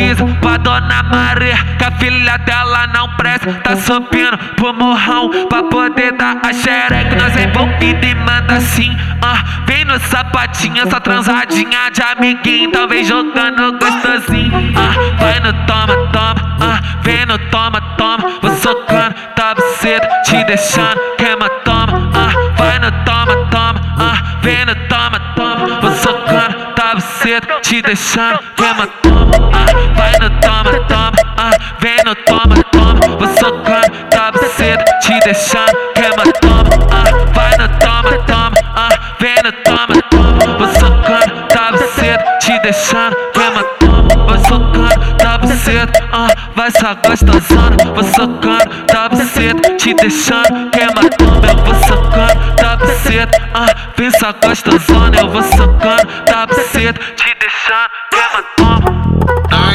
avisa pra dona Maria que a filha dela não presta. Tá subindo pro morrão pra poder dar a xereca. Nós é bom e demanda sim. ó. Vem no sapatinho, essa transadinha de amiguinho. Talvez jogando gostosinho, ah Vai no toma, toma, ah Vem no toma, toma. Vou socando, tá cedo, te deixando. Queima, toma, ah Vai no toma, toma, ah Vem no toma, toma. Vou socando, tá cedo, te deixando. Queima, toma. Deixando, queima, toma, vou socando, tá cedo, ah. Vai só gostosando, vou socando, tá cedo, te deixando, queima, toma, eu vou socando, tá cedo, ah. Vem só gostosando, eu vou socando, tá cedo, te deixando, queima, toma.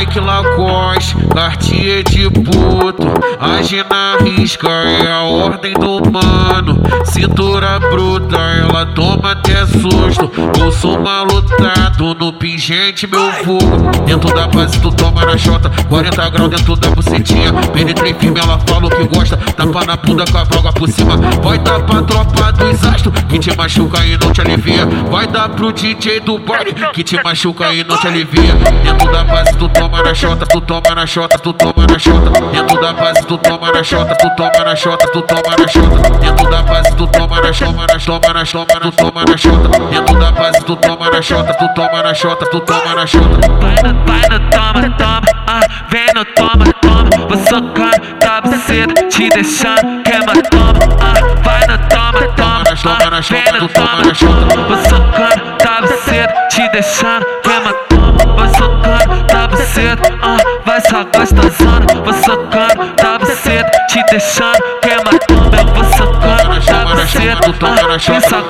Nike Lacoste, Cartier de puto Age na risca, é a ordem do mano. Cintura bruta, ela toma até susto. Eu sou malutado no pingente, meu fogo Dentro da base tu toma na chota. 40 graus dentro da bucetinha. Penetrei firme, ela falou que gosta. Tapa na bunda com a vaga por cima. Vai dar pra tropa dos astros Que te machuca e não te alivia. Vai dar pro DJ do baile Que te machuca e não te alivia. Dentro da base tu toma na chota, tu toma na chota, tu toma na chota. Dentro da base tu toma na chota, tu toma na chota, tu toma na chota. Dentro da base tu toma na choma, na toma na choma, tu toma na chota. Dentro da base tu toma na chota, tu toma na chota, tu toma na chota. Vai no, vai no toma, toma, ah, vem no toma, toma. Vou socar, tá cedo, te deixando, queima, toma, ah, vai no toma, toma, ah, vem no toma, vou socar, tá cedo, te deixando, queima, toma, vou socar, tá cedo, ah, vai só gostosando, vou socando, tá cedo, te deixando, queima, toma, eu vou socando, tá cedo, ah, vem só